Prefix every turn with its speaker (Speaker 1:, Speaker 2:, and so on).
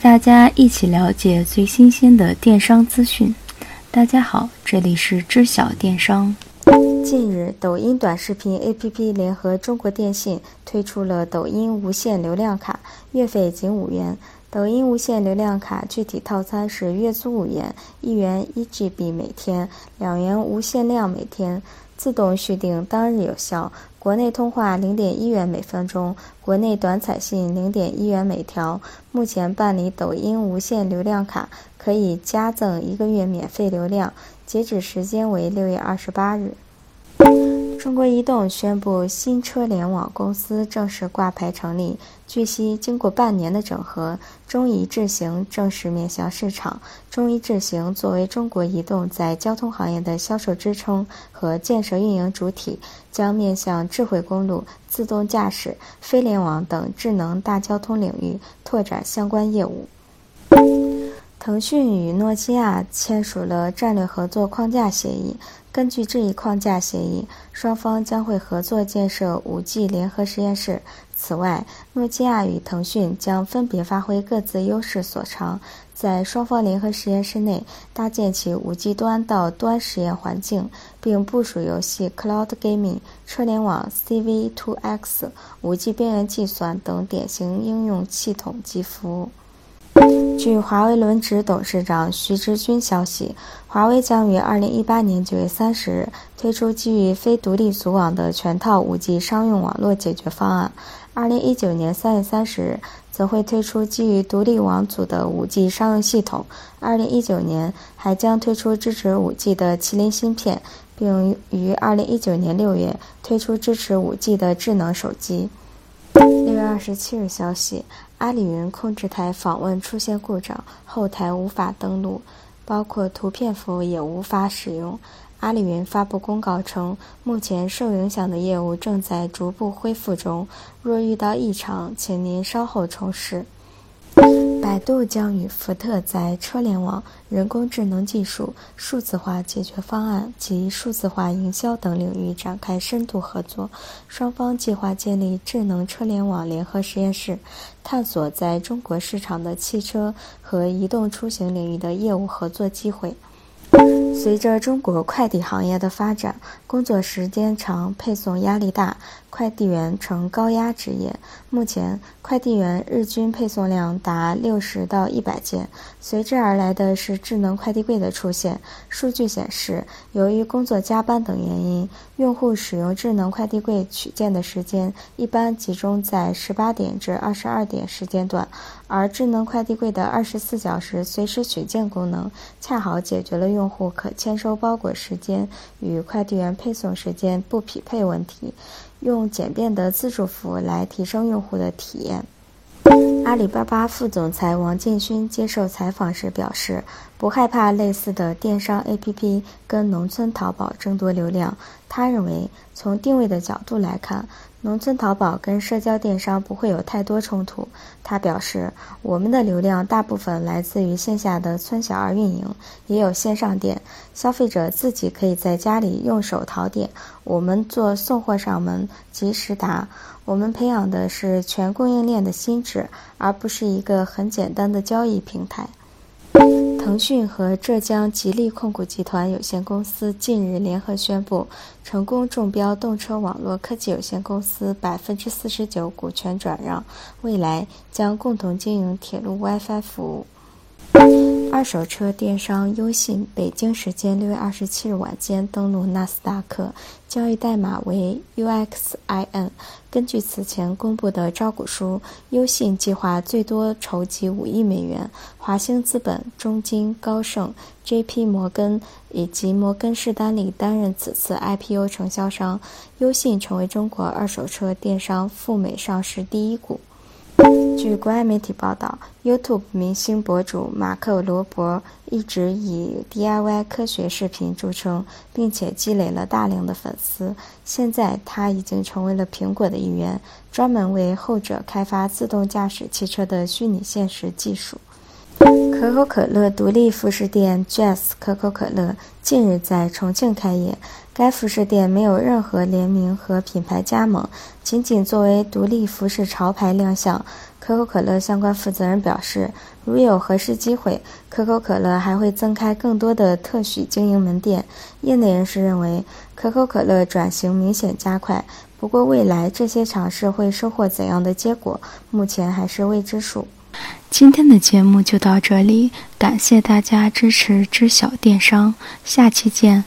Speaker 1: 大家一起了解最新鲜的电商资讯。大家好，这里是知晓电商。
Speaker 2: 近日，抖音短视频 APP 联合中国电信推出了抖音无限流量卡，月费仅五元。抖音无限流量卡具体套餐是：月租五元，一元一 GB 每天，两元无限量每天，自动续订，当日有效。国内通话零点一元每分钟，国内短彩信零点一元每条。目前办理抖音无限流量卡可以加赠一个月免费流量，截止时间为六月二十八日。中国移动宣布，新车联网公司正式挂牌成立。据悉，经过半年的整合，中移智行正式面向市场。中移智行作为中国移动在交通行业的销售支撑和建设运营主体，将面向智慧公路、自动驾驶、非联网等智能大交通领域拓展相关业务。腾讯与诺基亚签署了战略合作框架协议。根据这一框架协议，双方将会合作建设 5G 联合实验室。此外，诺基亚与腾讯将分别发挥各自优势所长，在双方联合实验室内搭建起 5G 端到端实验环境，并部署游戏 Cloud Gaming、车联网 CV2X、5G 边缘计算等典型应用系统及服务。据华为轮值董事长徐直军消息，华为将于二零一八年九月三十日推出基于非独立组网的全套五 G 商用网络解决方案；二零一九年三月三十日则会推出基于独立网组的五 G 商用系统；二零一九年还将推出支持五 G 的麒麟芯片，并于二零一九年六月推出支持五 G 的智能手机。六月二十七日消息。阿里云控制台访问出现故障，后台无法登录，包括图片服务也无法使用。阿里云发布公告称，目前受影响的业务正在逐步恢复中，若遇到异常，请您稍后重试。百度将与福特在车联网、人工智能技术、数字化解决方案及数字化营销等领域展开深度合作。双方计划建立智能车联网联合实验室，探索在中国市场的汽车和移动出行领域的业务合作机会。随着中国快递行业的发展，工作时间长、配送压力大，快递员成高压职业。目前，快递员日均配送量达六十到一百件。随之而来的是智能快递柜的出现。数据显示，由于工作加班等原因，用户使用智能快递柜取件的时间一般集中在十八点至二十二点时间段，而智能快递柜的二十四小时随时取件功能，恰好解决了用户可签收包裹时间与快递员配送时间不匹配问题，用简便的自助服务来提升用户的体验。阿里巴巴副总裁王建勋接受采访时表示，不害怕类似的电商 APP 跟农村淘宝争夺流量。他认为，从定位的角度来看。农村淘宝跟社交电商不会有太多冲突。他表示，我们的流量大部分来自于线下的村小二运营，也有线上店，消费者自己可以在家里用手淘点，我们做送货上门，及时达。我们培养的是全供应链的心智，而不是一个很简单的交易平台。腾讯和浙江吉利控股集团有限公司近日联合宣布，成功中标动车网络科技有限公司百分之四十九股权转让，未来将共同经营铁路 WiFi 服务。二手车电商优信北京时间六月二十七日晚间登陆纳斯达克，交易代码为 UXIN。根据此前公布的招股书，优信计划最多筹集五亿美元。华兴资本、中金、高盛、J.P. 摩根以及摩根士丹利担任此次 IPO 承销商，优信成为中国二手车电商赴美上市第一股。据国外媒体报道，YouTube 明星博主马克·罗伯一直以 DIY 科学视频著称，并且积累了大量的粉丝。现在，他已经成为了苹果的一员，专门为后者开发自动驾驶汽车的虚拟现实技术。可口可乐独立服饰店 Jazz 可口可乐近日在重庆开业。该服饰店没有任何联名和品牌加盟，仅仅作为独立服饰潮牌亮相。可口可乐相关负责人表示，如有合适机会，可口可乐还会增开更多的特许经营门店。业内人士认为，可口可乐转型明显加快，不过未来这些尝试会收获怎样的结果，目前还是未知数。
Speaker 1: 今天的节目就到这里，感谢大家支持知晓电商，下期见。